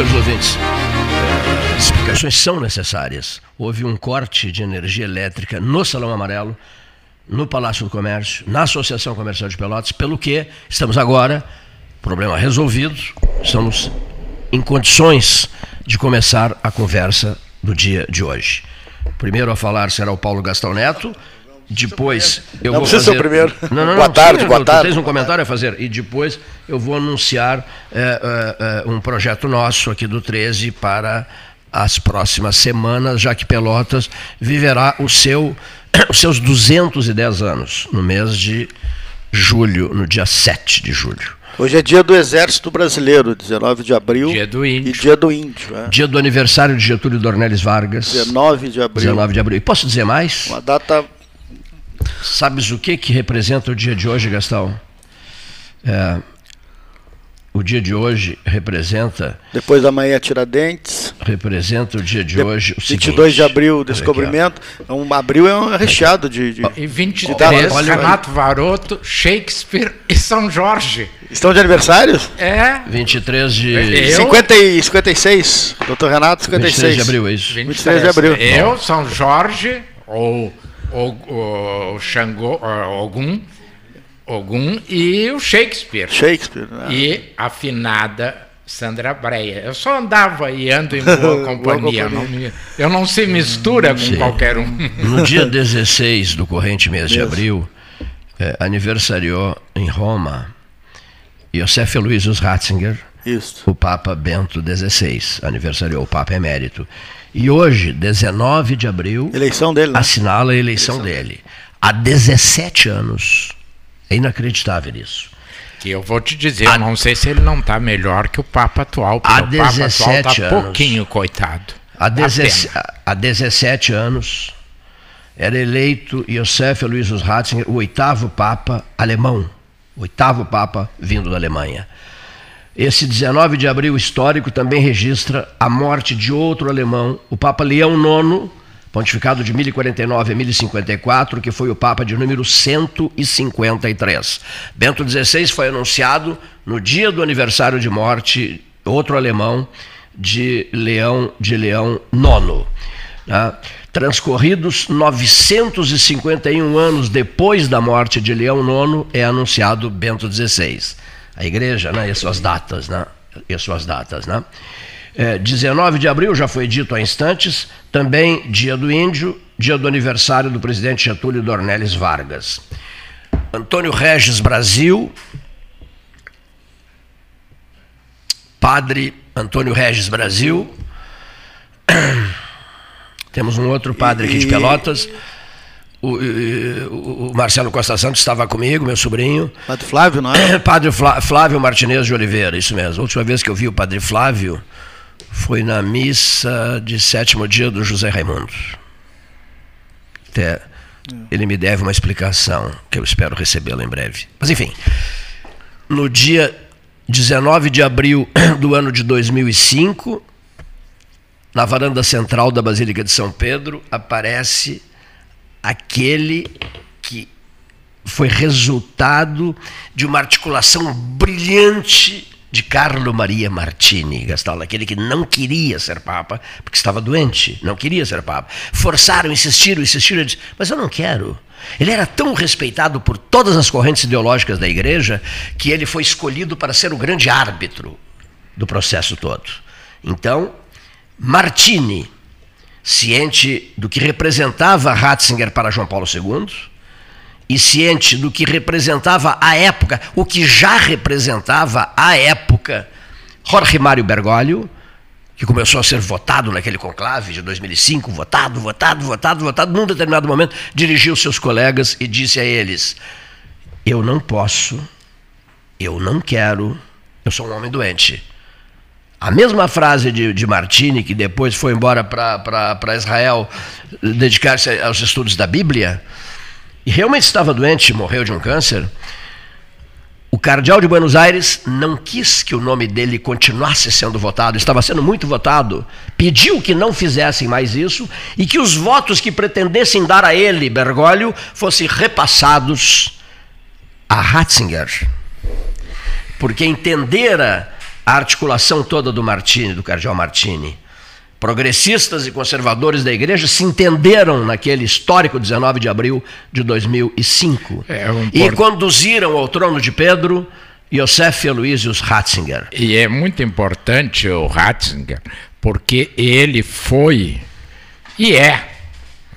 Caros ouvintes, as explicações são necessárias. Houve um corte de energia elétrica no Salão Amarelo, no Palácio do Comércio, na Associação Comercial de Pelotas, pelo que estamos agora, problema resolvido, estamos em condições de começar a conversa do dia de hoje. Primeiro a falar será o Paulo Gastão Neto, depois eu não vou fazer... ser o primeiro. Não, não, boa não, tarde, sim, boa tarde. Tens um comentário a fazer e depois eu vou anunciar é, é, é, um projeto nosso aqui do 13 para as próximas semanas, já que Pelotas viverá o seu, os seus 210 anos no mês de julho, no dia 7 de julho. Hoje é dia do Exército Brasileiro, 19 de abril. Dia do Índio. E dia do Índio. É. Dia do aniversário de Getúlio Dornelles Vargas. 19 de abril. 19 de abril. E posso dizer mais? Uma data. Sabes o que, que representa o dia de hoje, Gastão? É, o dia de hoje representa. Depois da manhã, Tiradentes. Representa o dia de, De- hoje. O 22 seguinte, de abril, o olha aqui, descobrimento. É um, abril é um recheado de. de- E 23, datas. olha- Renato Varoto, Shakespeare e São Jorge. Estão de aniversários? É. 23 de. Eu- 50 e 56. Doutor Renato, 56. 23 de abril, é isso. 23 de abril. Eu, São Jorge, ou, ou Xangô, Ogum, Ogum e o Shakespeare. Shakespeare. né? E a afinada Sandra Breia. Eu só andava e ando em boa companhia. companhia. não me- eu não se mistura com qualquer um. No dia 16 do corrente mês de abril, eh, aniversariou em Roma Josef Aloysius Ratzinger, Isso. o Papa Bento XVI, aniversariou o Papa Emérito. E hoje, 19 de abril, Eleição dele, né? assinala a eleição dele. Há 17 anos. É inacreditável isso. Que eu vou te dizer, eu não sei se ele não está melhor que o Papa atual, porque Há o Papa atual 17 está anos. pouquinho, coitado. Há, 17, há 17 anos era eleito Josef Aloysius Ratzinger, o oitavo Papa alemão, oitavo Papa vindo da Alemanha. Esse 19 de abril histórico também registra a morte de outro alemão, o Papa Leão IX, pontificado de 1049 a 1054, que foi o Papa de número 153. Bento XVI foi anunciado no dia do aniversário de morte, outro alemão, de Leão de Leão IX. né? Transcorridos 951 anos depois da morte de Leão IX, é anunciado Bento XVI. A igreja, né, e as suas datas, né? E as suas datas, né? É, 19 de abril, já foi dito há instantes, também dia do índio, dia do aniversário do presidente Getúlio Dornelles Vargas. Antônio Regis Brasil, padre Antônio Regis Brasil. Temos um outro padre aqui de Pelotas. O, o- o Marcelo Costa Santos estava comigo, meu sobrinho. Padre Flávio, não é? Padre Flá- Flávio Martinez de Oliveira, isso mesmo. A última vez que eu vi o Padre Flávio foi na missa de sétimo dia do José Raimundo. Até ele me deve uma explicação, que eu espero recebê-la em breve. Mas enfim, no dia 19 de abril do ano de 2005, na varanda central da Basílica de São Pedro, aparece aquele que foi resultado de uma articulação brilhante de Carlo Maria Martini, Gastaldo, aquele que não queria ser Papa, porque estava doente, não queria ser Papa. Forçaram, insistiram, insistiram, disse, mas eu não quero. Ele era tão respeitado por todas as correntes ideológicas da igreja que ele foi escolhido para ser o grande árbitro do processo todo. Então, Martini, ciente do que representava Ratzinger para João Paulo II, e ciente do que representava a época, o que já representava a época, Jorge Mário Bergoglio, que começou a ser votado naquele conclave de 2005, votado, votado, votado, votado, num determinado momento dirigiu seus colegas e disse a eles: Eu não posso, eu não quero, eu sou um homem doente. A mesma frase de, de Martini, que depois foi embora para Israel dedicar-se aos estudos da Bíblia, e realmente estava doente, morreu de um câncer, o cardeal de Buenos Aires não quis que o nome dele continuasse sendo votado, estava sendo muito votado, pediu que não fizessem mais isso e que os votos que pretendessem dar a ele, Bergoglio, fossem repassados a Ratzinger. Porque entendera a articulação toda do Martini, do cardeal Martini progressistas e conservadores da igreja se entenderam naquele histórico 19 de abril de 2005 é um e conduziram ao trono de Pedro Yosef Aloysius Ratzinger. E é muito importante o Ratzinger, porque ele foi e é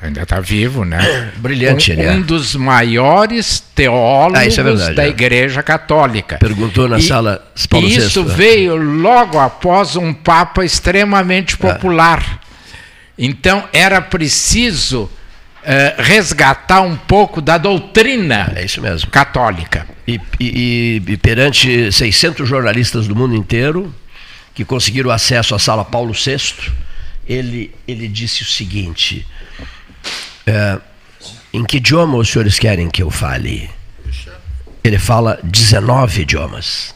ainda está vivo, né? Brilhante, um, ele é. Um dos maiores teólogos ah, é verdade, da é. Igreja Católica. Perguntou na e, sala Paulo E isso VI, veio logo após um Papa extremamente é. popular. Então era preciso uh, resgatar um pouco da doutrina é isso mesmo. católica. E, e, e perante 600 jornalistas do mundo inteiro que conseguiram acesso à sala Paulo VI, ele, ele disse o seguinte: é, em que idioma os senhores querem que eu fale? Ele fala 19 idiomas.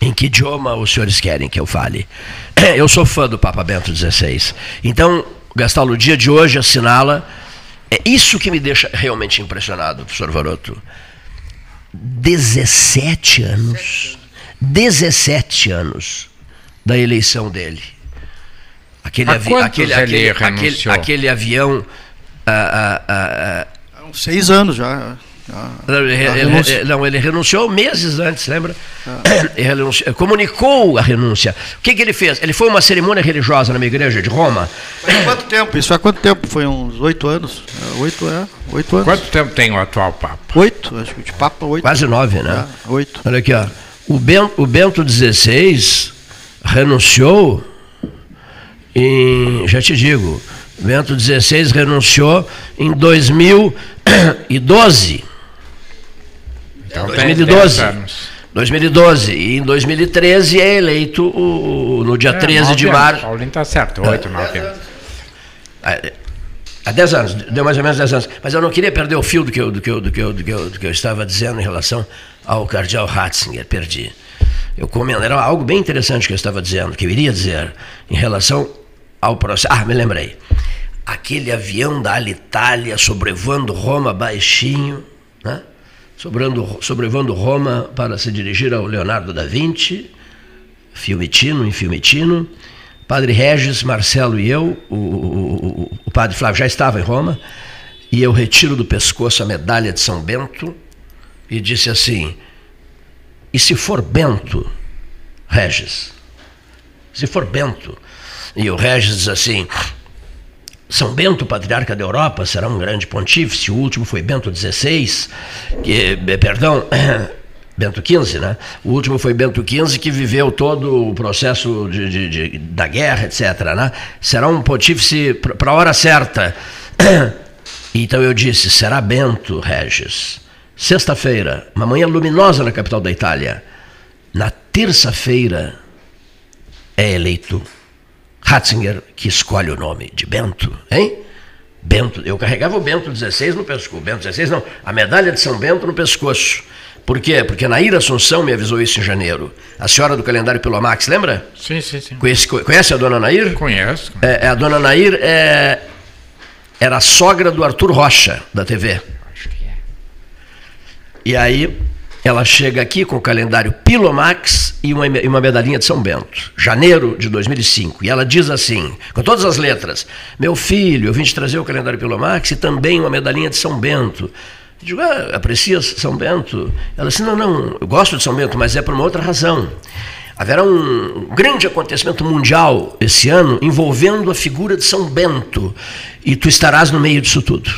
Em que idioma os senhores querem que eu fale? Eu sou fã do Papa Bento XVI. Então, Gastaldo, o dia de hoje assinala. É isso que me deixa realmente impressionado, professor Varoto. 17 anos. 17 anos da eleição dele. Aquele, avi aquele, aquele, aquele, aquele avião ah, ah, ah, seis anos já. Não ele, ele, não, ele renunciou meses antes, lembra? Ele renunciou, comunicou a renúncia. O que, que, ele fez? Ele foi uma cerimônia religiosa na minha igreja de Roma. Mas quanto tempo? Isso há quanto tempo? Foi uns oito anos? É, oito, é, oito anos. Quanto tempo tem o atual Papa? Oito, acho que de Papa oito. Quase nove, né? É, oito. Olha aqui, ó. O Bento, o Bento XVI renunciou em, já te digo, Bento XVI renunciou em 2012. Então, 2012. 2012. E em 2013 é eleito o, no dia é, 13 de março. Paulinho está certo, 8, 9 anos. Há 10 anos, deu mais ou menos 10 anos. Mas eu não queria perder o fio do que eu, do que eu, do que eu, do que eu, do que eu estava dizendo em relação ao cardeal Ratzinger. Perdi. Eu comendo, era algo bem interessante que eu estava dizendo, que eu iria dizer, em relação ao processo. Ah, me lembrei. Aquele avião da Alitalia sobrevoando Roma baixinho, né? Sobrando, sobrevoando Roma para se dirigir ao Leonardo da Vinci, Fiumitino, em Fiumitino. Padre Regis, Marcelo e eu, o, o, o padre Flávio já estava em Roma, e eu retiro do pescoço a medalha de São Bento e disse assim: e se for Bento, Regis? Se for Bento, e o Regis assim: São Bento, patriarca da Europa, será um grande pontífice. O último foi Bento XVI, que, eh, perdão, Bento XV, né? O último foi Bento XV, que viveu todo o processo de, de, de da guerra, etc. Né? Será um pontífice para a hora certa. Então eu disse: será Bento, Regis. Sexta-feira, uma manhã luminosa na capital da Itália. Na terça-feira, é eleito Ratzinger, que escolhe o nome de Bento, hein? Bento, eu carregava o Bento XVI no pescoço, Bento XVI não, a medalha de São Bento no pescoço. Por quê? Porque a Naira Assunção me avisou isso em janeiro. A senhora do calendário Pilomax, lembra? Sim, sim, sim. Conhece, conhece a dona Nair? Conheço. É, a dona Nair é, era a sogra do Arthur Rocha, da TV. Acho que é. E aí ela chega aqui com o calendário Pilomax e uma, uma medalhinha de São Bento, janeiro de 2005. E ela diz assim, com todas as letras: Meu filho, eu vim te trazer o calendário Pilomax e também uma medalhinha de São Bento. Eu digo, ah, aprecia São Bento? Ela disse: Não, não, eu gosto de São Bento, mas é por uma outra razão. Haverá um grande acontecimento mundial esse ano envolvendo a figura de São Bento e tu estarás no meio disso tudo.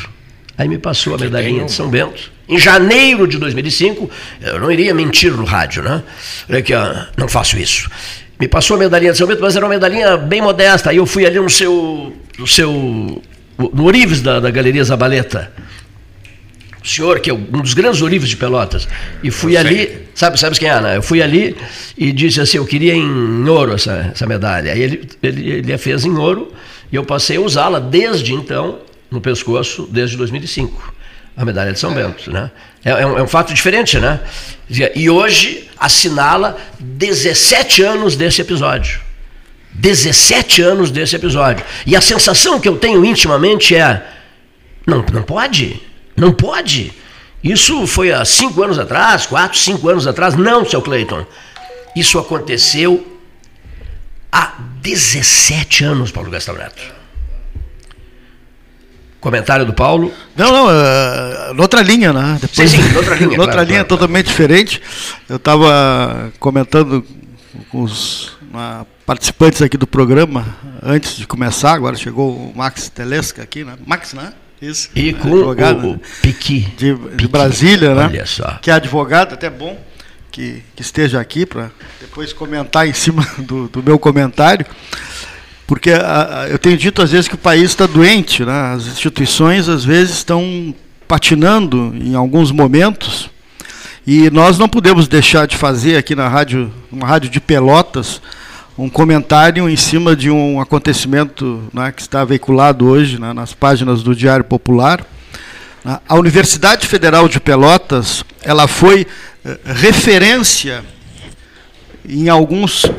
Aí me passou a medalhinha de São Bento em janeiro de 2005, eu não iria mentir no rádio, né? Olha aqui, ó, não faço isso. Me passou a medalhinha de São Bento, mas era uma medalhinha bem modesta. Aí eu fui ali no seu. no seu. no Orives da, da Galeria Zabaleta. O senhor, que é um dos grandes Orives de Pelotas. E fui ali, sabe, sabe quem é, né? Eu fui ali e disse assim: eu queria em ouro essa, essa medalha. Aí ele, ele, ele a fez em ouro e eu passei a usá-la desde então no pescoço, desde 2005 a medalha de São Bento. Né? É, é, um, é, um, fato diferente, né? E hoje assinala 17 anos desse episódio. 17 anos desse episódio. E a sensação que eu tenho intimamente é: não, não pode, não pode. Isso foi há cinco anos atrás, quatro, cinco anos atrás. Não, seu Cleiton. Isso aconteceu há 17 anos, Paulo Gastão Neto. Comentário do Paulo? Não, não, uh, noutra linha, né? Depois, sim, sim, noutra linha. noutra claro, linha claro, totalmente claro. diferente. Eu estava comentando com os uh, participantes aqui do programa antes de começar, agora chegou o Max Telesca aqui, né? Max, né? Isso. E com advogado, o, o Piqui. De, de Brasília, né? Olha só. Que é advogado, até bom que, que esteja aqui para depois comentar em cima do, do meu comentário. Porque a, a, eu tenho dito às vezes que o país está doente, né? as instituições às vezes estão patinando em alguns momentos, e nós não podemos deixar de fazer aqui na rádio, uma rádio de Pelotas, um comentário em cima de um acontecimento né, que está veiculado hoje né, nas páginas do Diário Popular. A Universidade Federal de Pelotas, ela foi eh, referência em alguns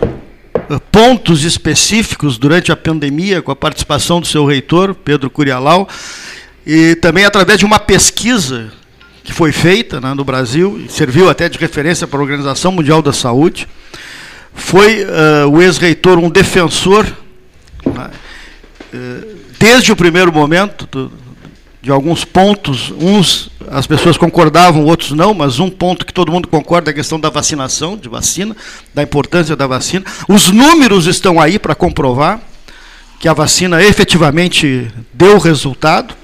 pontos específicos durante a pandemia, com a participação do seu reitor, Pedro Curialau, e também através de uma pesquisa que foi feita né, no Brasil, serviu até de referência para a Organização Mundial da Saúde. Foi uh, o ex-reitor um defensor, né, uh, desde o primeiro momento, do, de alguns pontos, uns as pessoas concordavam, outros não, mas um ponto que todo mundo concorda é a questão da vacinação, de vacina, da importância da vacina. Os números estão aí para comprovar que a vacina efetivamente deu resultado.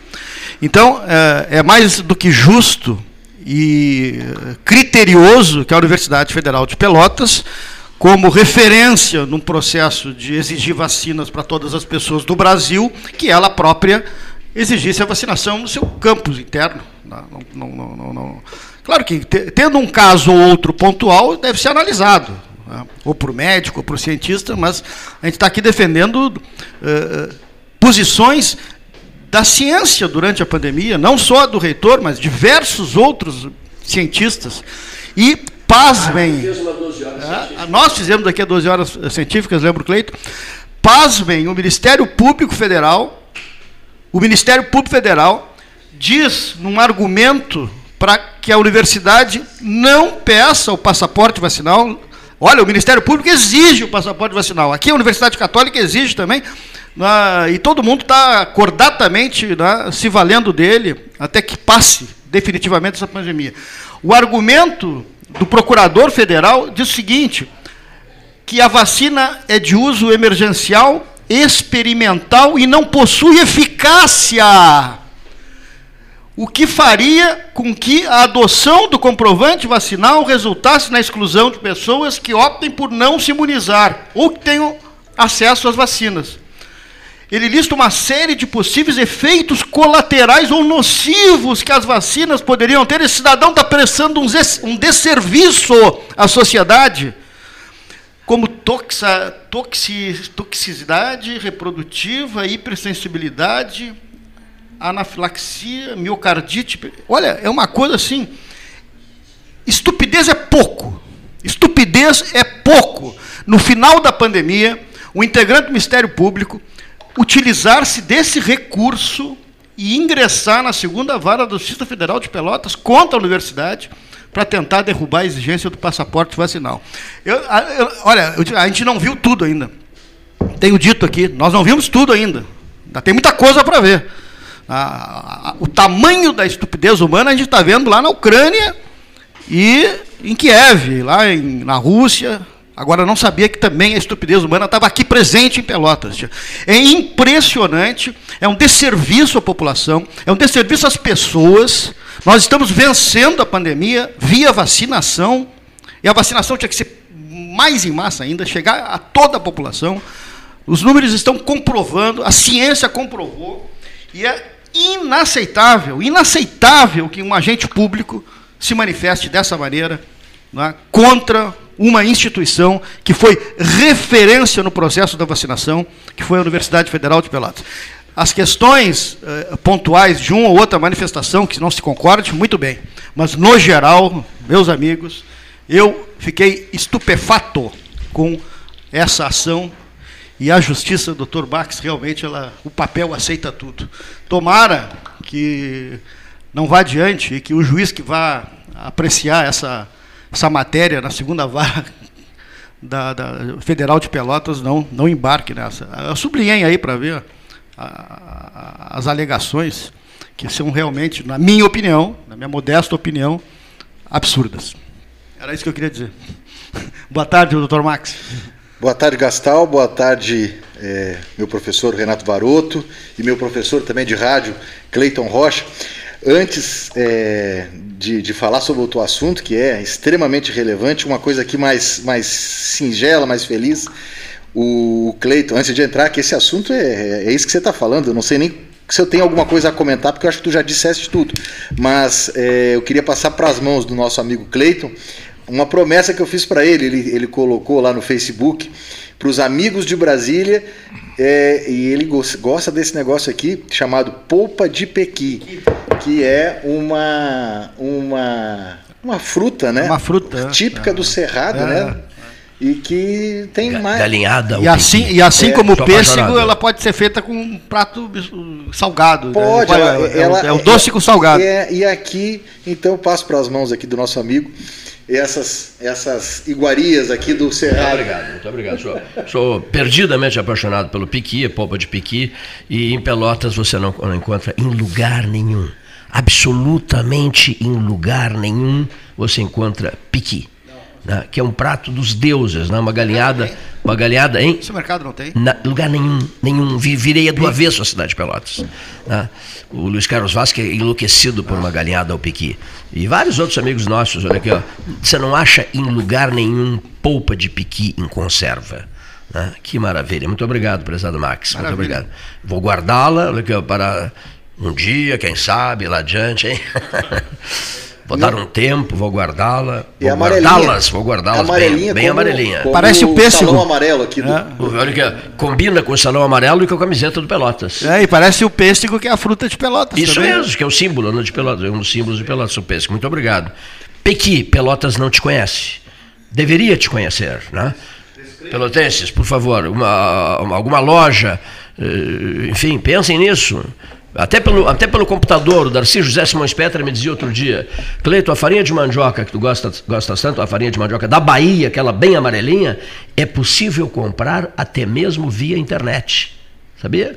Então, é, é mais do que justo e criterioso que a Universidade Federal de Pelotas, como referência num processo de exigir vacinas para todas as pessoas do Brasil, que ela própria exigisse a vacinação no seu campus interno. Não, não, não, não Claro que, tendo um caso ou outro pontual, deve ser analisado, né? ou por médico, ou por cientista, mas a gente está aqui defendendo uh, posições da ciência durante a pandemia, não só do reitor, mas diversos outros cientistas. E, pasmem, ah, nós fizemos aqui a 12 horas científicas, lembro, Cleito, pasmem, o Ministério Público Federal o Ministério Público Federal diz num argumento para que a universidade não peça o passaporte vacinal. Olha, o Ministério Público exige o passaporte vacinal. Aqui a Universidade Católica exige também. Né, e todo mundo está cordatamente né, se valendo dele até que passe definitivamente essa pandemia. O argumento do procurador federal diz o seguinte: que a vacina é de uso emergencial experimental e não possui eficácia. O que faria com que a adoção do comprovante vacinal resultasse na exclusão de pessoas que optem por não se imunizar ou que tenham acesso às vacinas. Ele lista uma série de possíveis efeitos colaterais ou nocivos que as vacinas poderiam ter. Esse cidadão está prestando um desserviço à sociedade como toxa, toxi, toxicidade reprodutiva, hipersensibilidade, anafilaxia, miocardite. Olha, é uma coisa assim. Estupidez é pouco. Estupidez é pouco. No final da pandemia, o integrante do Ministério Público utilizar-se desse recurso e ingressar na segunda vara da Justiça Federal de Pelotas contra a universidade para tentar derrubar a exigência do passaporte vacinal. Eu, eu, olha, a gente não viu tudo ainda. Tenho dito aqui, nós não vimos tudo ainda. Ainda tem muita coisa para ver. O tamanho da estupidez humana a gente está vendo lá na Ucrânia e em Kiev, lá em, na Rússia. Agora, não sabia que também a estupidez humana estava aqui presente em Pelotas. É impressionante, é um desserviço à população, é um desserviço às pessoas. Nós estamos vencendo a pandemia via vacinação, e a vacinação tinha que ser mais em massa ainda, chegar a toda a população. Os números estão comprovando, a ciência comprovou, e é inaceitável, inaceitável que um agente público se manifeste dessa maneira né, contra uma instituição que foi referência no processo da vacinação, que foi a Universidade Federal de Pelotas. As questões eh, pontuais de uma ou outra manifestação que não se concorde, muito bem. Mas, no geral, meus amigos, eu fiquei estupefato com essa ação e a justiça, doutor Bax, realmente ela, o papel aceita tudo. Tomara que não vá adiante e que o juiz que vá apreciar essa, essa matéria na segunda vara da, da Federal de Pelotas não, não embarque nessa. Eu sublinhei aí para ver as alegações que são realmente, na minha opinião, na minha modesta opinião, absurdas. Era isso que eu queria dizer. Boa tarde, doutor Max. Boa tarde, Gastal. Boa tarde, é, meu professor Renato Varoto e meu professor também de rádio, Cleiton Rocha. Antes é, de, de, falar sobre o assunto, que é extremamente relevante, uma coisa aqui mais, mais singela, mais feliz, o Cleiton, antes de entrar, que esse assunto é, é, é isso que você está falando, eu não sei nem se eu tenho alguma coisa a comentar, porque eu acho que tu já disseste tudo, mas é, eu queria passar para as mãos do nosso amigo Cleiton uma promessa que eu fiz para ele, ele, ele colocou lá no Facebook, para os amigos de Brasília, é, e ele gosta desse negócio aqui chamado polpa de pequi, que é uma uma uma fruta, né? Uma fruta típica é. do Cerrado, é. né? E que tem mais galinhada. E assim, e assim é, como o pêssego, ela pode ser feita com um prato salgado. Né? Pode, né? ela, ela, é o doce com salgado. É, e aqui, então, eu passo para as mãos aqui do nosso amigo essas, essas iguarias aqui do Cerrado. Muito obrigado, muito obrigado. Sou, sou perdidamente apaixonado pelo piqui, polpa de piqui, e em Pelotas você não, não encontra em lugar nenhum, absolutamente em lugar nenhum, você encontra piqui né, que é um prato dos deuses, né, uma galinhada, uma galinhada, hein? Esse mercado não tem? Na, lugar nenhum, nenhum. Virei do avesso a cidade de Pelotas. Né? O Luiz Carlos Vasque é enlouquecido por uma galinhada ao piqui. E vários outros amigos nossos, olha aqui, ó. Você não acha em lugar nenhum polpa de piqui em conserva. Né? Que maravilha. Muito obrigado, prezado Max. Maravilha. Muito obrigado. Vou guardá-la para um dia, quem sabe, lá adiante, hein? Vou dar um tempo, vou guardá-la. Vou guardá-las, vou guardá-las bem, bem amarelinha. Parece o pêssego. salão amarelo aqui. Do... É. Olha que combina com o salão amarelo e com a camiseta do Pelotas. É, e parece o pêssego que é a fruta de Pelotas. Isso também. mesmo, que é o símbolo né, de Pelotas, é um dos símbolos de Pelotas, o pêssego. Muito obrigado. Pequi, Pelotas não te conhece. Deveria te conhecer, né? Pelotenses, por favor, uma, uma, alguma loja, eh, enfim, pensem nisso. Até pelo, até pelo computador, o Darcy José Simões Petra me dizia outro dia, Cleito, a farinha de mandioca que tu gosta, gosta tanto, a farinha de mandioca da Bahia, aquela bem amarelinha, é possível comprar até mesmo via internet. Sabia?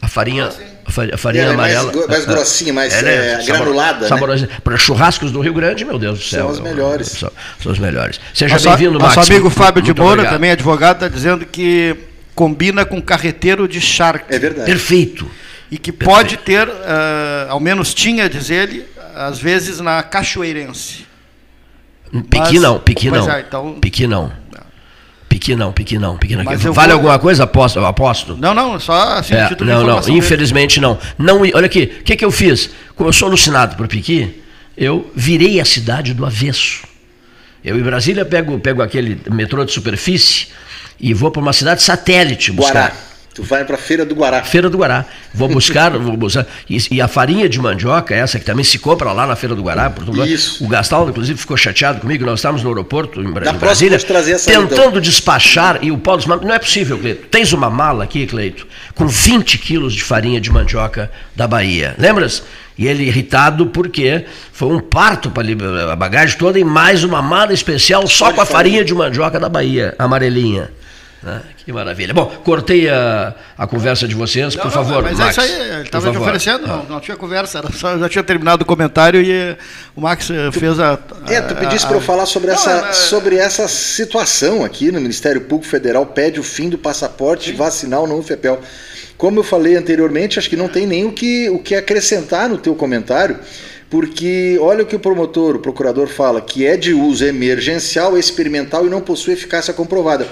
A farinha, a farinha é, amarela. Mais, mais grossinha, mais é, é, granulada. Saborosa. Né? Para churrascos do Rio Grande, meu Deus do céu. São os melhores. São, são os melhores. Seja bem-vindo, Max. Nosso amigo Fábio de Moura, também advogado, está dizendo que combina com carreteiro de charque. É verdade. Perfeito e que pode ter, uh, ao menos tinha, diz ele, às vezes na Cachoeirense. Piqui não, piqui não. É, então... Piqui não. Piqui não, piqui não, piqui não. Vale vou... alguma coisa? Aposto, aposto. Não, não, só assim, é, Não, não, infelizmente não. não. Olha aqui, o que, que eu fiz? Como eu sou alucinado por Piqui, eu virei a cidade do avesso. Eu em Brasília pego, pego aquele metrô de superfície e vou para uma cidade satélite buscar. Guará. Tu vai para a Feira do Guará. Feira do Guará. Vou buscar, vou buscar. E, e, a farinha de mandioca, essa que também se compra lá na Feira do Guará. Isso. O Gastal, inclusive, ficou chateado comigo. Nós estávamos no aeroporto em, em Brasília, essa tentando então. despachar. E o Paulo disse, não é possível, Cleito. Tens uma mala aqui, Cleito, com 20 quilos de farinha de mandioca da Bahia. Lembras? E ele irritado porque foi um parto para a bagagem toda e mais uma mala especial só com a farinha de mandioca da Bahia, amarelinha. Ah, que maravilha. Bom, cortei a, a conversa de vocês, não, por favor. Mas Max, é isso aí, ele estava te oferecendo, ah. não, não, tinha conversa, era só, já tinha terminado o comentário e o Max eh, tu, fez a, a. É, tu pedisse para eu falar sobre, não, essa, é, sobre essa situação aqui no Ministério Público Federal, pede o fim do passaporte sim. vacinal no UFEPEL. Como eu falei anteriormente, acho que não tem nem o que, o que acrescentar no teu comentário porque olha o que o promotor, o procurador fala, que é de uso emergencial, experimental e não possui eficácia comprovada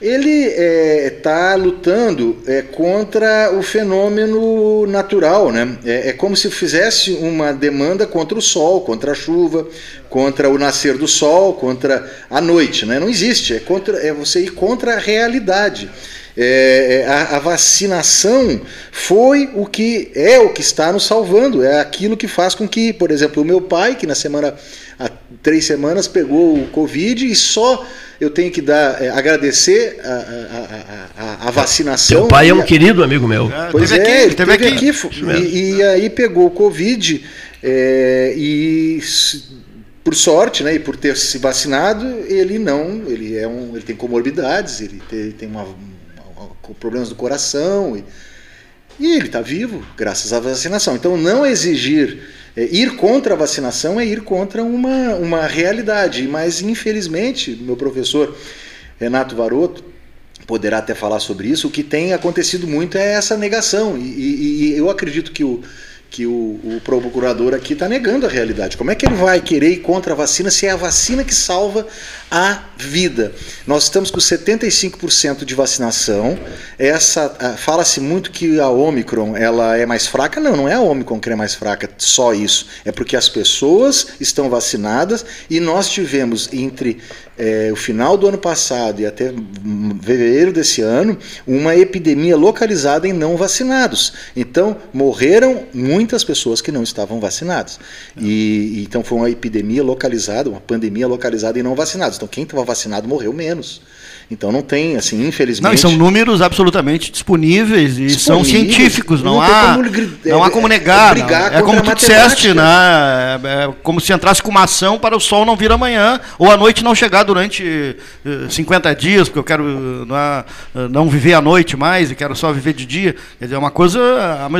ele está é, tá lutando é, contra o fenômeno natural, né? É, é, como se fizesse uma demanda contra o sol, contra a chuva, contra o nascer do sol, contra a noite, né? Não existe, é, contra, é você ir contra a realidade. É, é, a, a, vacinação foi o que é o que está nos salvando, é aquilo que faz com que, por exemplo, o meu pai, que na semana há três semanas pegou o Covid e só eu tenho que dar, é, agradecer a, a, a, a, vacinação. Seu pai é um querido amigo meu. É, pois teve é, aqui, ele teve, teve aqui. aqui e, e, aí pegou o Covid é, e por sorte, né, e por ter se vacinado, ele não, ele é um, ele tem comorbidades, ele tem, tem uma, uma, problemas do coração e, e ele está vivo graças à vacinação. Então não exigir é, ir contra a vacinação é ir contra uma, uma realidade. Mas, infelizmente, meu professor Renato Varoto poderá até falar sobre isso. O que tem acontecido muito é essa negação. E, e, e eu acredito que o, que o, o procurador aqui está negando a realidade. Como é que ele vai querer ir contra a vacina se é a vacina que salva a vida? Nós estamos com 75% de vacinação. Essa fala-se muito que a Omicron ela é mais fraca. Não, não é a Omicron que é mais fraca, só isso. É porque as pessoas estão vacinadas e nós tivemos entre é, o final do ano passado e até fevereiro desse ano, uma epidemia localizada em não vacinados. Então, morreram muitas pessoas que não estavam vacinadas. E, então, foi uma epidemia localizada, uma pandemia localizada em não vacinados. Então, quem estava vacinado morreu menos. Então não tem, assim, infelizmente. Não, são números absolutamente disponíveis e disponíveis, são científicos, não, não há como, não há como negar. É, é como tu disseste, né? É, é como se entrasse com uma ação para o sol não vir amanhã ou a noite não chegar durante 50 eh, dias, porque eu quero não, é, não viver à noite mais e quero só viver de dia. Quer dizer, é uma coisa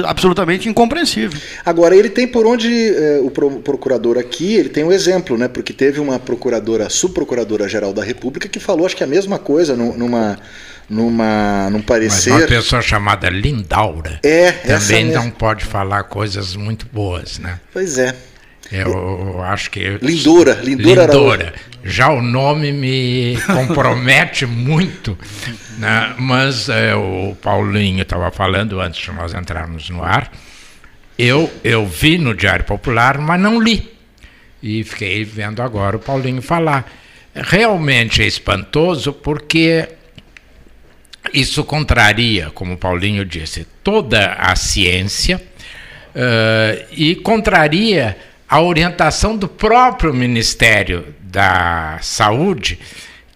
absolutamente incompreensível. Agora, ele tem por onde eh, o procurador aqui, ele tem um exemplo, né? Porque teve uma procuradora, subprocuradora geral da República, que falou, acho que a mesma coisa coisa numa numa num parecer. Mas uma pessoa chamada Lindaura é, também não pode falar coisas muito boas, né? Pois é. Eu, acho que. Lindora, Lindora. Lindora. Já o nome me compromete muito, né? mas é, o Paulinho estava falando antes de nós entrarmos no ar. Eu, eu vi no Diário Popular, mas não li. E fiquei vendo agora o Paulinho falar realmente é espantoso porque isso contraria, como Paulinho disse, toda a ciência uh, e contraria a orientação do próprio Ministério da Saúde,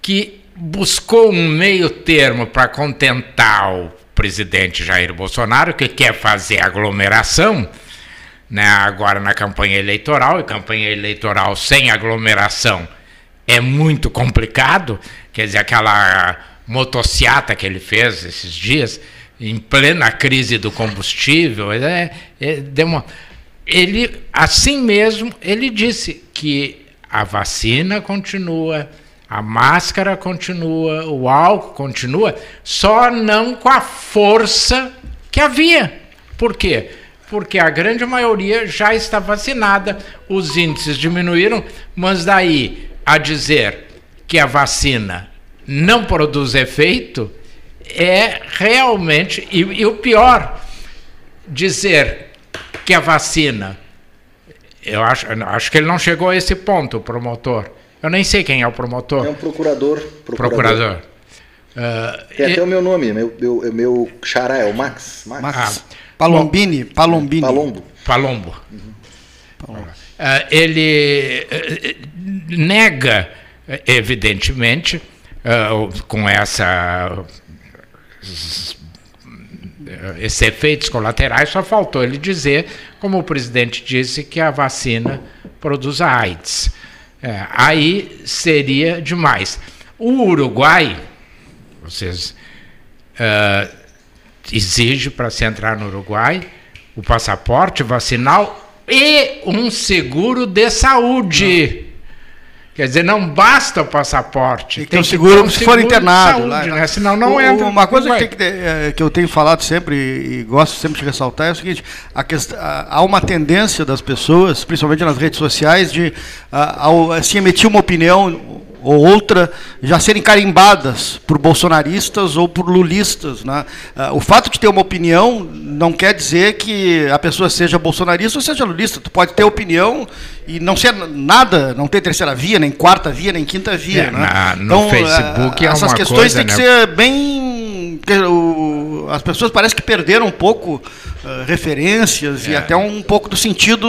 que buscou um meio termo para contentar o presidente Jair Bolsonaro, que quer fazer aglomeração, né, agora na campanha eleitoral, e campanha eleitoral sem aglomeração é muito complicado, quer dizer, aquela motociata que ele fez esses dias, em plena crise do combustível, é, é, uma... ele, assim mesmo, ele disse que a vacina continua, a máscara continua, o álcool continua, só não com a força que havia. Por quê? Porque a grande maioria já está vacinada, os índices diminuíram, mas daí a dizer que a vacina não produz efeito é realmente. E, e o pior, dizer que a vacina. Eu acho, acho que ele não chegou a esse ponto, o promotor. Eu nem sei quem é o promotor. É um procurador. Procurador. procurador. Uh, Tem até e... o meu nome, meu, meu, meu xará é o Max. Max. Max. Ah, Palombini, Palombini. Palombo. Palombo. Uhum. Palombo. Uh, ele uh, nega, evidentemente, com essa esses efeitos colaterais, só faltou ele dizer, como o presidente disse, que a vacina produz a AIDS. É, aí seria demais. O Uruguai, vocês uh, exige para se entrar no Uruguai o passaporte vacinal e um seguro de saúde. Quer dizer, não basta o passaporte. Tem, tem que ter um seguro, se for internado. Saúde, lá, né? Senão não o, entra. Uma coisa que, que, é, que, eu tenho falado sempre e, e, gosto sempre de ressaltar é o seguinte: a questão, há uma tendência das pessoas, principalmente nas redes sociais, de a, ao, assim, emitir uma opinião ou outra já serem carimbadas por bolsonaristas ou por lulistas. Né? Ah, o fato de ter uma opinião não quer dizer que a pessoa seja bolsonarista ou seja lulista. Tu pode ter opinião e não ser nada, não ter terceira via, nem quarta via, nem quinta via. É, né? na, no então, Facebook é essas questões coisa, têm que né? ser bem. As pessoas parecem que perderam um pouco uh, referências é. e até um pouco do sentido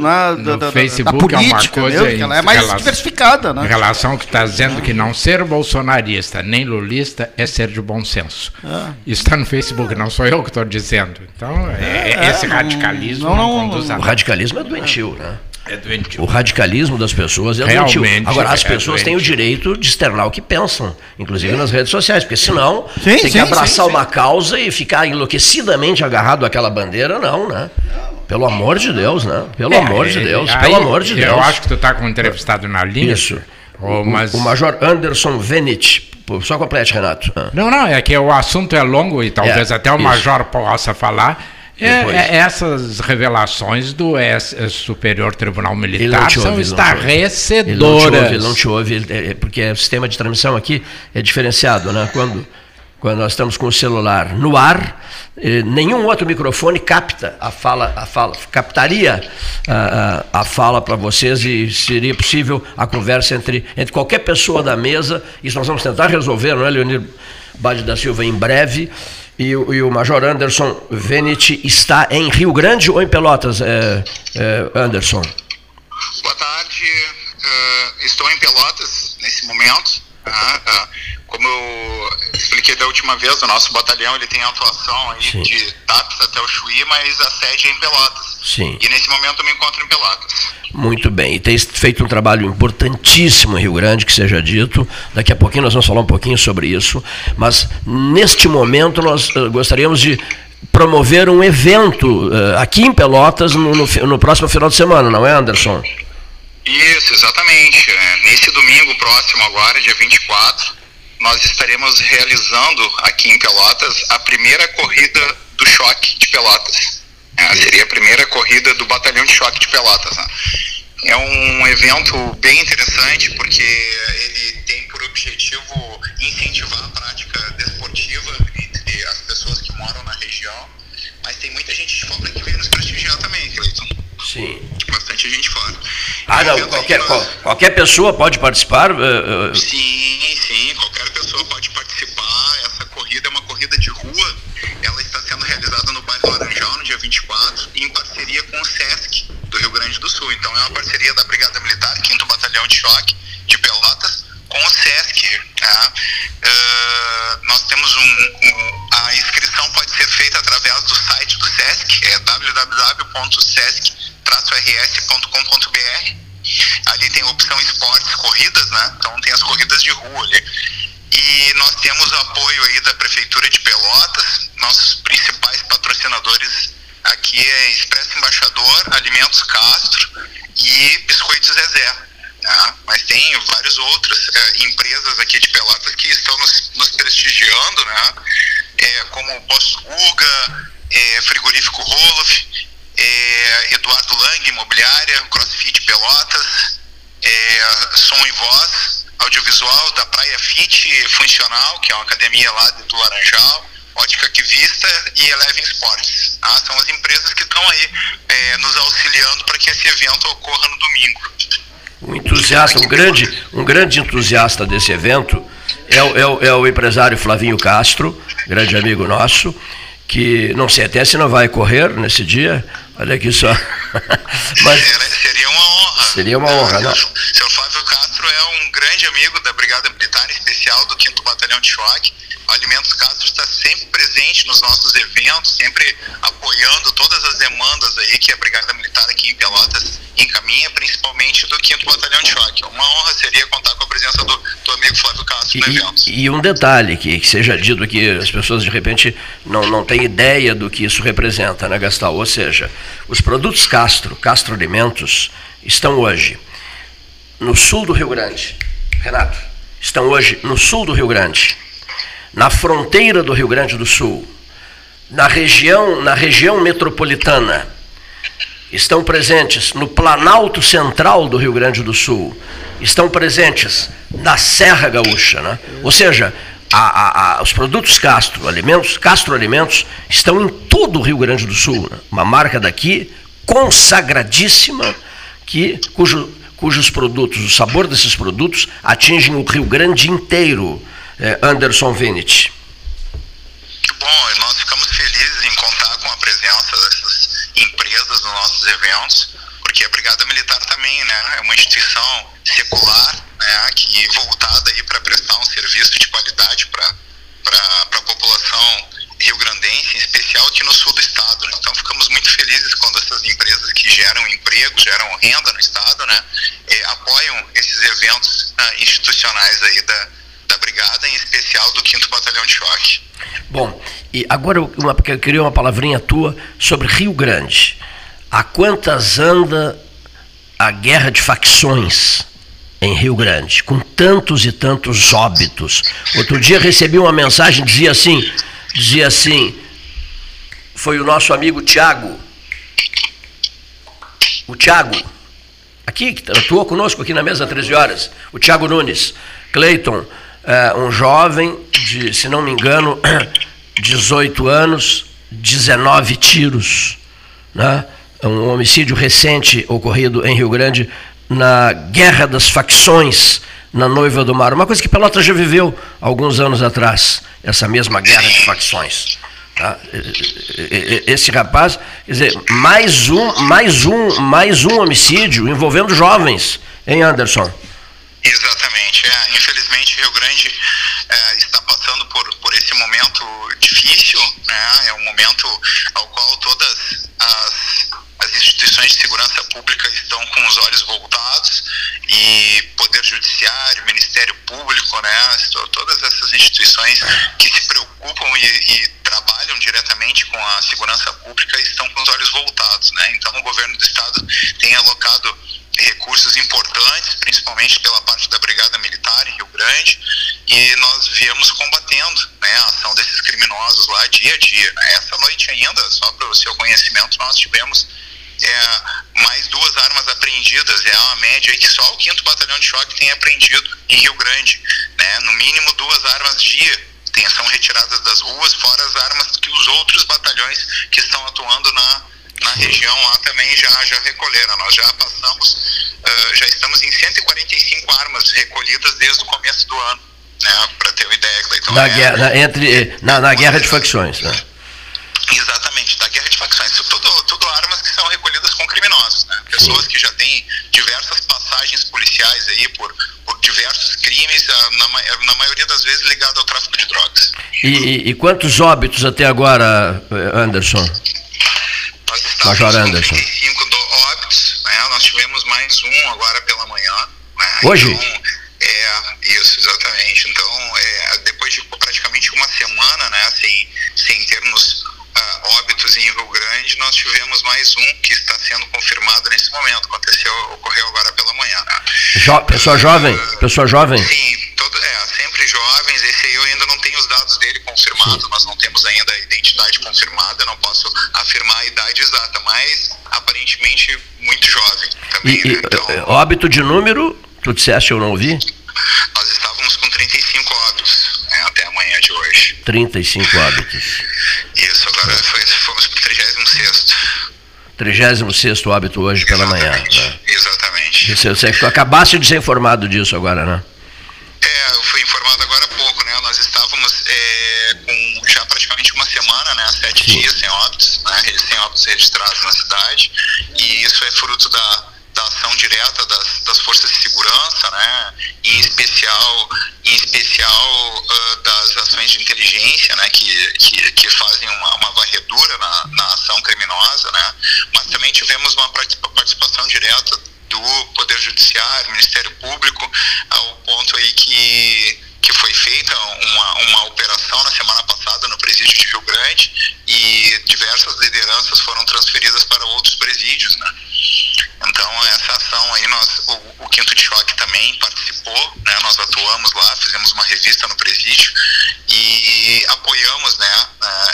né, da, da, Facebook da política, é uma coisa mesmo, ela é mais relação, diversificada. Né? Em relação que está dizendo que não ser bolsonarista nem lulista é ser de bom senso. É. Isso está no Facebook, não sou eu que estou dizendo. Então, é, é esse radicalismo não, não, não conduz a... O radicalismo é doentio, né? É doentio. O radicalismo das pessoas é Realmente doentio. Agora, as é pessoas é têm o direito de externar o que pensam, inclusive é. nas redes sociais, porque senão sim, tem sim, que abraçar sim, uma causa e ficar enlouquecidamente agarrado àquela bandeira, não, né? Pelo amor de Deus, né? Pelo é, amor de Deus, aí, pelo amor de Deus. Eu acho que tu está com um entrevistado na linha. Isso. Oh, mas... o, o Major Anderson Venit, só complete, Renato. Ah. Não, não, é que o assunto é longo e talvez é, até o isso. Major possa falar. É, é, essas revelações do S, Superior Tribunal Militar ouve, são estarrecedoras. Ele não te ouve, não te ouve, porque o sistema de transmissão aqui é diferenciado, né? Quando, quando nós estamos com o celular no ar, eh, nenhum outro microfone capta a fala, a fala captaria a, a, a fala para vocês e seria possível a conversa entre, entre qualquer pessoa da mesa. Isso nós vamos tentar resolver, não é, Leonir Bade da Silva, em breve. E, e, o Major Anderson Venit está em Rio Grande ou em Pelotas, é, é, Anderson? Boa tarde, uh, estou em Pelotas nesse momento. Uh, uh, como eu expliquei da última vez, o nosso batalhão ele tem atuação aí Sim. de TAPS até o Chuí, mas a sede é em Pelotas. Sim. E nesse momento eu me encontro em Pelotas. Muito bem. E tem feito um trabalho importantíssimo em Rio Grande, que seja dito. Daqui a pouquinho nós vamos falar um pouquinho sobre isso. Mas neste momento nós uh, gostaríamos de promover um evento uh, aqui em Pelotas no, no, no, próximo final de semana, não é, Anderson? Isso, exatamente. É, nesse domingo próximo agora, dia 24, nós estaremos realizando aqui em Pelotas a primeira corrida do choque de Pelotas. É, seria a primeira corrida do Batalhão de Choque de Pelotas. Né? É um evento bem interessante porque ele tem por objetivo incentivar a prática desportiva entre as pessoas que moram na região, mas tem muita gente de fora que vem nos prestigiar também, Cleiton. Sim. Bastante gente fora. Ah, não, qualquer, nós... qualquer pessoa pode participar? Uh, uh... Sim, sim, qualquer pessoa pode Laranjal, no dia 24, em parceria com o SESC do Rio Grande do Sul. Então é uma parceria da Brigada Militar, 5 Batalhão de Choque de Pelotas, com o SESC. Né? Uh, nós temos um, um, A inscrição pode ser feita através do site do SESC, é www.sesc-rs.com.br. Ali tem a opção esportes, corridas, né? Então tem as corridas de rua ali. E nós temos apoio aí da Prefeitura de Pelotas, nossos principais patrocinadores aqui é Expresso Embaixador, Alimentos Castro e Biscoitos Zezé. Né? Mas tem várias outras é, empresas aqui de Pelotas que estão nos, nos prestigiando, né? É, como Posto Guga, é, Frigorífico Roloff, é, Eduardo Lang, Imobiliária, CrossFit Pelotas, é, Som e Voz, audiovisual da Praia Fit Funcional, que é uma academia lá do Laranjal, Ótica que Vista e Eleven Sports. Tá? São as empresas que estão aí é, nos auxiliando para que esse evento ocorra no domingo. Um entusiasta, um grande, um grande entusiasta desse evento é, é, é o empresário Flavinho Castro, grande amigo nosso, que não sei até se não vai correr nesse dia. Olha aqui só. Mas seria uma honra. Seria uma honra, não? O senhor Flávio Castro é um grande amigo da Brigada Militar Especial do 5 Batalhão de Choque. O Alimentos Castro está sempre presente nos nossos eventos, sempre apoiando todas as demandas aí que a Brigada Militar aqui em Pelotas encaminha, principalmente do 5 Batalhão de Choque. Uma honra seria contar com a presença do, do amigo Flávio Castro no evento. E um detalhe que, que seja dito que as pessoas de repente não, não têm ideia do que isso representa, né, Gastal? Ou seja, os produtos Castro, Castro Alimentos, estão hoje no sul do Rio Grande. Renato, estão hoje no sul do Rio Grande, na fronteira do Rio Grande do Sul, na região, na região metropolitana estão presentes no Planalto Central do Rio Grande do Sul, estão presentes na Serra Gaúcha, né? ou seja, a, a, a, os produtos Castro Alimentos, Castro Alimentos, estão em todo o Rio Grande do Sul, né? uma marca daqui consagradíssima que cujo, cujos produtos, o sabor desses produtos atingem o Rio Grande inteiro. É, Anderson Vinit. Bom, nós ficamos felizes em contar com a presença empresas nos nossos eventos, porque a Brigada Militar também né, é uma instituição secular né, que voltada para prestar um serviço de qualidade para a população rio-grandense, em especial aqui no sul do estado. Né? Então ficamos muito felizes quando essas empresas que geram emprego, geram renda no estado, né, eh, apoiam esses eventos ah, institucionais aí da, da Brigada, em especial do 5 Batalhão de Choque. Bom, e agora eu, uma, eu queria uma palavrinha tua sobre Rio Grande. A quantas anda a guerra de facções em Rio Grande, com tantos e tantos óbitos? Outro dia recebi uma mensagem, dizia assim, dizia assim, foi o nosso amigo Tiago, o Tiago, aqui, que atuou conosco aqui na mesa há 13 horas, o Tiago Nunes, Cleiton, uh, um jovem de, se não me engano, 18 anos, 19 tiros. Né? Um homicídio recente ocorrido em Rio Grande na Guerra das Facções na Noiva do Mar. Uma coisa que Pelota já viveu alguns anos atrás, essa mesma guerra de facções. Tá? Esse rapaz, quer dizer, mais um, mais um, mais um homicídio envolvendo jovens, hein, Anderson? Exatamente. É, infelizmente, Rio Grande é, está passando por, por esse momento difícil, né? é um momento ao qual todas as, as instituições de segurança pública estão com os olhos voltados e Poder Judiciário, Ministério Público, né? todas essas instituições que se preocupam e, e trabalham diretamente com a segurança pública estão com os olhos voltados. Né? Então, o governo do Estado tem alocado recursos importantes, principalmente pela parte da Brigada Militar em Rio Grande, e nós viemos combatendo né, a ação desses criminosos lá dia a dia. Essa noite ainda, só para o seu conhecimento, nós tivemos é, mais duas armas apreendidas, é uma média que só o 5 Batalhão de Choque tem apreendido em Rio Grande. Né, no mínimo duas armas dia tem, são retiradas das ruas, fora as armas que os outros batalhões que estão atuando na na região lá também já, já recolheram. Nós já passamos, uh, já estamos em 145 armas recolhidas desde o começo do ano, né? Para ter uma ideia, Cleiton. Na, é, guerra, na, entre, na, na guerra de facções, né? Exatamente, da guerra de facções. Tudo, tudo armas que são recolhidas com criminosos, né? Pessoas Sim. que já têm diversas passagens policiais aí por, por diversos crimes, na, na maioria das vezes ligado ao tráfico de drogas. E, e, e quantos óbitos até agora, Anderson? Major Anderson. 35 do óbitos, né? nós tivemos mais um agora pela manhã. Né? Hoje? Então, é, isso, exatamente. Então, é, depois de praticamente uma semana, né, sem, sem termos óbitos em Rio Grande, nós tivemos mais um que está sendo confirmado nesse momento. Aconteceu, ocorreu agora pela manhã. Jo pessoa jovem? Uh, pessoa jovem? Sim, todo, é, sempre jovens. Esse aí eu ainda não tenho os dados dele confirmados, nós não temos ainda a identidade confirmada, não posso afirmar a idade exata, mas aparentemente muito jovem também. E, né? então, óbito de número, tu disseste eu não ouvi? Nós estávamos com 35 óbitos né, até amanhã de hoje. 35 óbitos. Isso, agora foi, fomos para o 36 36 óbito hoje pela Exatamente. manhã. Né? Exatamente. Você, você, tu acabaste de ser informado disso agora, né? É, eu fui informado agora há pouco praticamente uma semana, né, sete Sim. dias sem óbitos, né, sem óbitos registrados na cidade, e isso é fruto da, da ação direta das, das forças de segurança, né, em especial, em especial uh, das ações de inteligência, né, que, que, que fazem uma, uma varredura na, na ação criminosa, né, mas também tivemos uma participação direta do Poder Judiciário, Ministério Público, ao ponto aí que que foi feita uma, uma operação na semana passada no presídio de Rio Grande e diversas lideranças foram transferidas para outros presídios, né? Então essa ação aí nós o, o Quinto de Choque também participou, né? Nós atuamos lá, fizemos uma revista no presídio e apoiamos, né?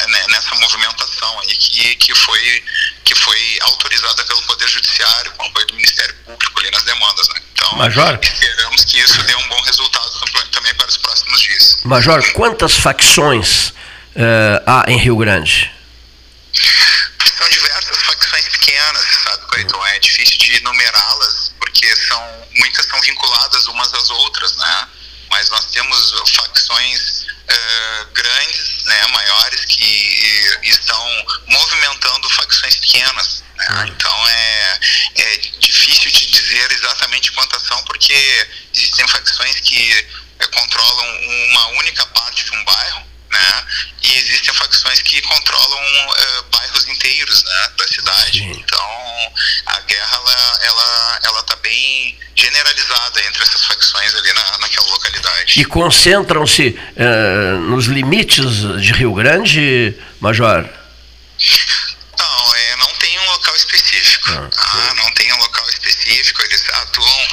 né nessa movimentação aí que, que foi que foi autorizada pelo Poder Judiciário com apoio do Ministério Público ali nas demandas, né? Então Major. esperamos que isso dê um bom resultado também para os próximos dias. Major, quantas facções uh, há em Rio Grande? São diversas facções pequenas, sabe, Cleiton? É difícil de numerá-las, porque são, muitas são vinculadas umas às outras, né? Mas nós temos facções uh, grandes, né, maiores, que estão movimentando facções pequenas. Né? Hum. Então é, é difícil de dizer exatamente quantas são, porque existem facções que uh, controlam uma única parte de um bairro, né? E existem facções que controlam uh, bairros inteiros, né, da cidade. Então, a guerra ela ela ela tá bem generalizada entre essas facções ali na, naquela localidade. E concentram-se uh, nos limites de Rio Grande, Major? Não, é, não tem um local específico. Ah, tá? Não tem um local específico. Eles atuam,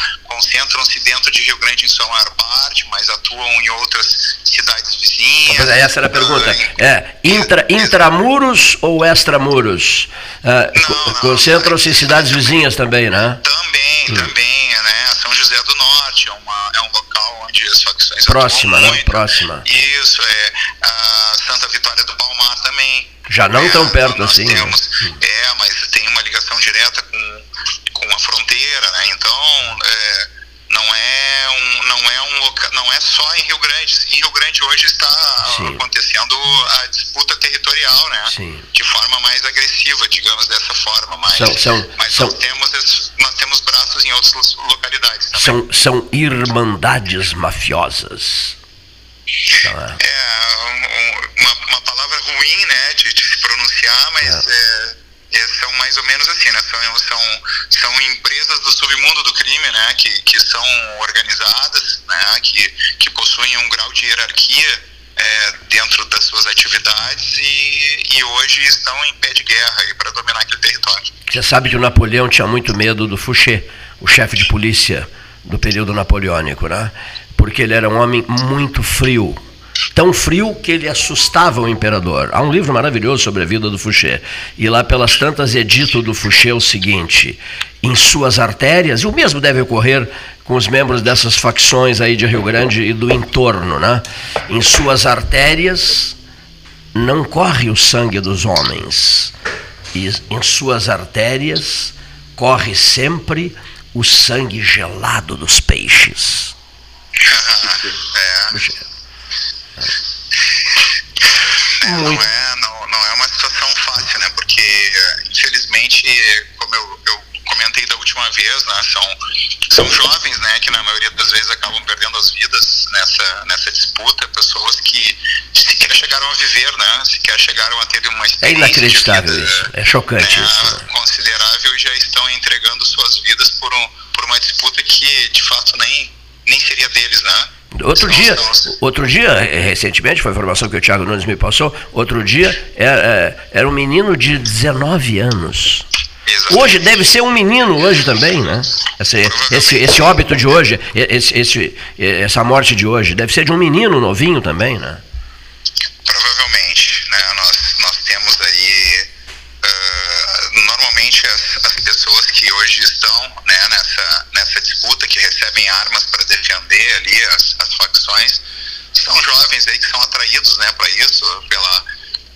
concentram-se dentro de Rio Grande em sua maior parte, mas atuam em outras cidades vizinhas. Essa era a pergunta. É, intra, intramuros ou extramuros? Uh, concentram-se em cidades vizinhas também, né? Também, hum. também, né? São José do Norte é, uma, é um local onde as facções Próxima, né? Muito. Próxima. Isso, é. Uh, Santa Vitória do Palmar também. Já não é, tão perto assim. Né? Temos, né? É, mas tem uma ligação direta com, com a fronteira, né? Então, é, não é um, não é um não é só em Rio Grande. Em Rio Grande hoje está Sim. acontecendo a disputa territorial, né? Sim. De forma mais agressiva, digamos dessa forma. Mas, são, são, mas são, nós, temos, nós temos braços em outras localidades também. São, são irmandades mafiosas. É, é uma, uma palavra ruim, né, de, de se pronunciar, mas é. É, são mais ou menos assim, né? São, são, são empresas do submundo do crime, né? Que, que são organizadas, né? Que, que possuem um grau de hierarquia é, dentro das suas atividades e, e hoje estão em pé de guerra para dominar aquele território. Você sabe que o Napoleão tinha muito medo do Fouché, o chefe de polícia do período napoleônico, né? Porque ele era um homem muito frio, tão frio que ele assustava o imperador. Há um livro maravilhoso sobre a vida do Fouché. E lá pelas tantas é dito do Fouché o seguinte: em suas artérias, e o mesmo deve ocorrer com os membros dessas facções aí de Rio Grande e do entorno, né? Em suas artérias não corre o sangue dos homens. E em suas artérias corre sempre o sangue gelado dos peixes. é. É, não, é, não, não é uma situação fácil, né? Porque, infelizmente, como eu, eu comentei da última vez, né? São, são jovens, né? Que na maioria das vezes acabam perdendo as vidas nessa, nessa disputa. Pessoas que sequer chegaram a viver, né? Sequer chegaram a ter uma é experiência. É inacreditável vida, isso. É chocante né, isso. Né? Considerável e já estão entregando suas vidas por, um, por uma disputa que, de fato, nem, nem seria deles, né? Outro dia, outro dia, eh, recentemente, foi a informação que o Thiago Nunes me passou, outro dia era, eh, era um menino de 19 anos. Hoje deve ser um menino hoje também, né? Esse, esse, esse óbito de hoje, esse, esse, essa morte de hoje, deve ser de um menino novinho também, né? Provavelmente, né? Nós, nós temos aí uh, normalmente as, as pessoas que hoje estão né, nessa, armas para defender ali as, as facções, são jovens aí que são atraídos né, para isso, pela,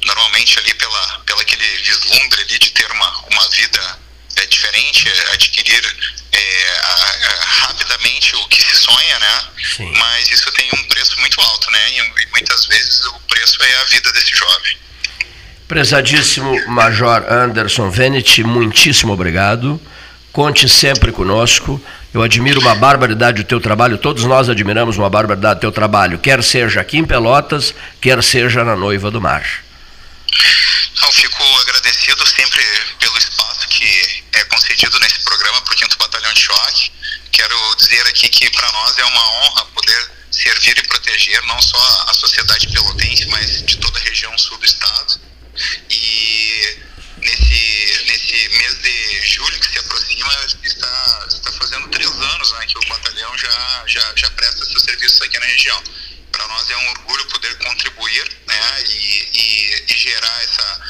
normalmente ali pela, pela aquele vislumbre ali de ter uma, uma vida é, diferente, é, adquirir é, a, a, rapidamente o que se sonha, né? Sim. Mas isso tem um preço muito alto, né? E, muitas vezes o preço preço é a vida desse jovem. Prezadíssimo Major Anderson Venet, muitíssimo obrigado. Conte sempre conosco. Eu admiro uma barbaridade o teu trabalho, todos nós admiramos uma barbaridade o teu trabalho, quer seja aqui em Pelotas, quer seja na Noiva do Mar. Eu fico agradecido sempre pelo espaço que é concedido nesse programa para o 5 Batalhão de Choque. Quero dizer aqui que para nós é uma honra poder servir e proteger não só a sociedade pelotense, mas de toda a região sul do estado. E nesse, nesse mês de julho que se aproxima, está, está fazendo três anos né, que o batalhão já, já, já presta seus serviços aqui na região. Para nós é um orgulho poder contribuir né, e, e, e gerar essa,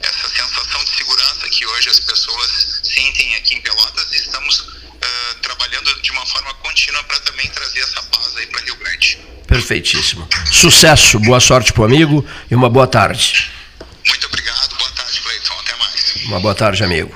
essa sensação de segurança que hoje as pessoas sentem aqui em Pelotas e estamos uh, trabalhando de uma forma contínua para também trazer essa paz aí para Rio Grande. Perfeitíssimo. Sucesso, boa sorte para o amigo e uma boa tarde. Muito obrigado, Uma boa tarde, amigo.